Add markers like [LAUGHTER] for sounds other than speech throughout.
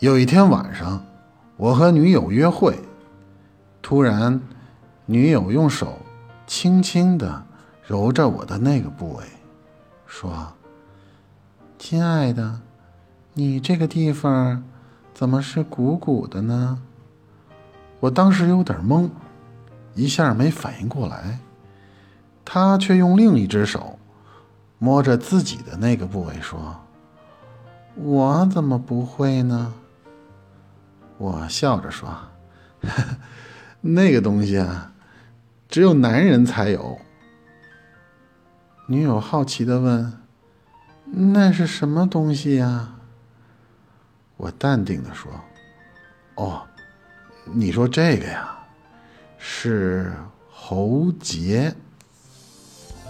有一天晚上，我和女友约会，突然，女友用手轻轻地揉着我的那个部位，说：“亲爱的，你这个地方怎么是鼓鼓的呢？”我当时有点懵，一下没反应过来，她却用另一只手摸着自己的那个部位说：“我怎么不会呢？”我笑着说：“ [LAUGHS] 那个东西啊，只有男人才有。”女友好奇的问：“那是什么东西呀？”我淡定的说：“哦，你说这个呀，是喉结。”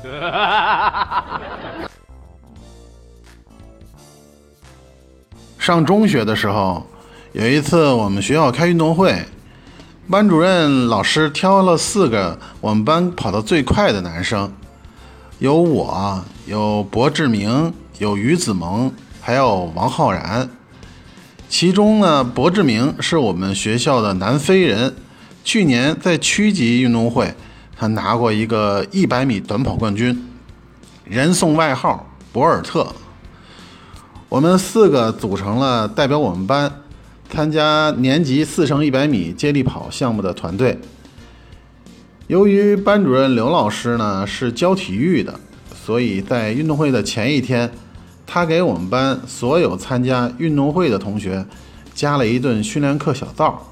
[LAUGHS] 上中学的时候。有一次，我们学校开运动会，班主任老师挑了四个我们班跑得最快的男生，有我，有柏志明，有于子萌，还有王浩然。其中呢，柏志明是我们学校的南非人，去年在区级运动会，他拿过一个一百米短跑冠军，人送外号“博尔特”。我们四个组成了代表我们班。参加年级四乘一百米接力跑项目的团队，由于班主任刘老师呢是教体育的，所以在运动会的前一天，他给我们班所有参加运动会的同学加了一顿训练课小灶。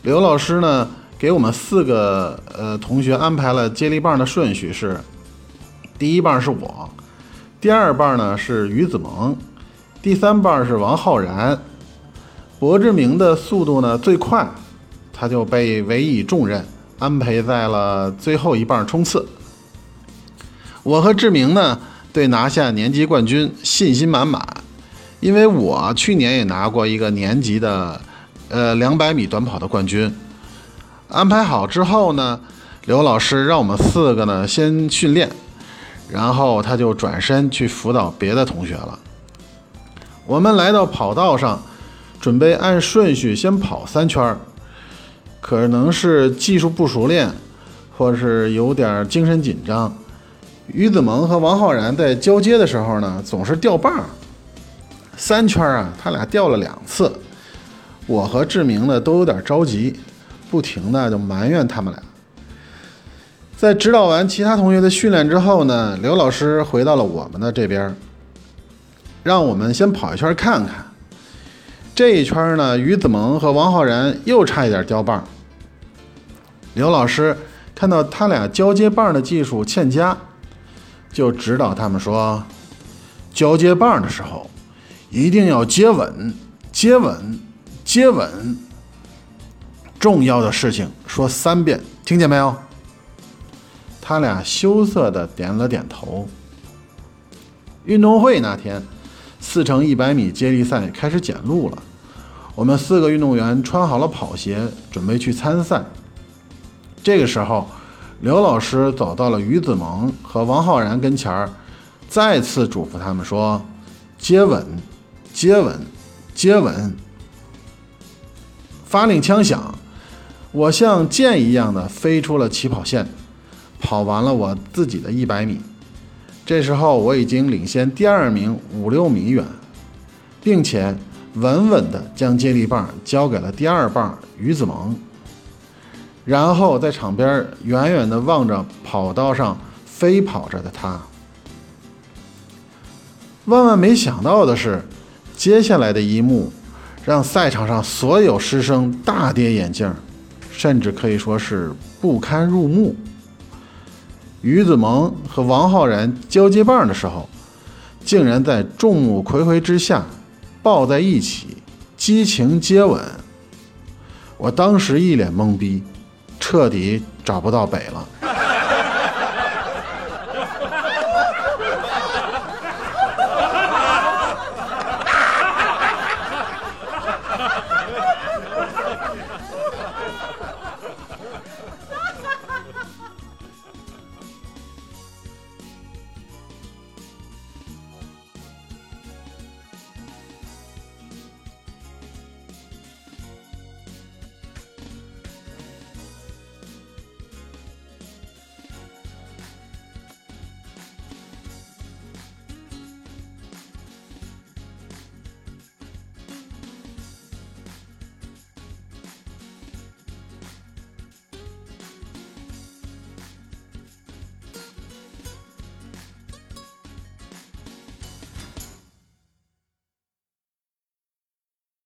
刘老师呢给我们四个呃同学安排了接力棒的顺序是：第一棒是我，第二棒呢是于子萌，第三棒是王浩然。柏志明的速度呢最快，他就被委以重任，安排在了最后一棒冲刺。我和志明呢对拿下年级冠军信心满满，因为我去年也拿过一个年级的呃两百米短跑的冠军。安排好之后呢，刘老师让我们四个呢先训练，然后他就转身去辅导别的同学了。我们来到跑道上。准备按顺序先跑三圈儿，可能是技术不熟练，或是有点精神紧张。于子萌和王浩然在交接的时候呢，总是掉棒。三圈啊，他俩掉了两次。我和志明呢都有点着急，不停的就埋怨他们俩。在指导完其他同学的训练之后呢，刘老师回到了我们的这边，让我们先跑一圈看看。这一圈呢，于子萌和王浩然又差一点掉棒。刘老师看到他俩交接棒的技术欠佳，就指导他们说：交接棒的时候一定要接稳，接稳，接稳。重要的事情说三遍，听见没有？他俩羞涩的点了点头。运动会那天，四乘一百米接力赛开始检录了。我们四个运动员穿好了跑鞋，准备去参赛。这个时候，刘老师走到了于子萌和王浩然跟前儿，再次嘱咐他们说：“接吻，接吻，接吻。”发令枪响，我像箭一样的飞出了起跑线，跑完了我自己的一百米。这时候我已经领先第二名五六米远，并且。稳稳地将接力棒交给了第二棒于子萌，然后在场边远远地望着跑道上飞跑着的他。万万没想到的是，接下来的一幕让赛场上所有师生大跌眼镜，甚至可以说是不堪入目。于子萌和王浩然交接棒的时候，竟然在众目睽睽之下。抱在一起，激情接吻。我当时一脸懵逼，彻底找不到北了。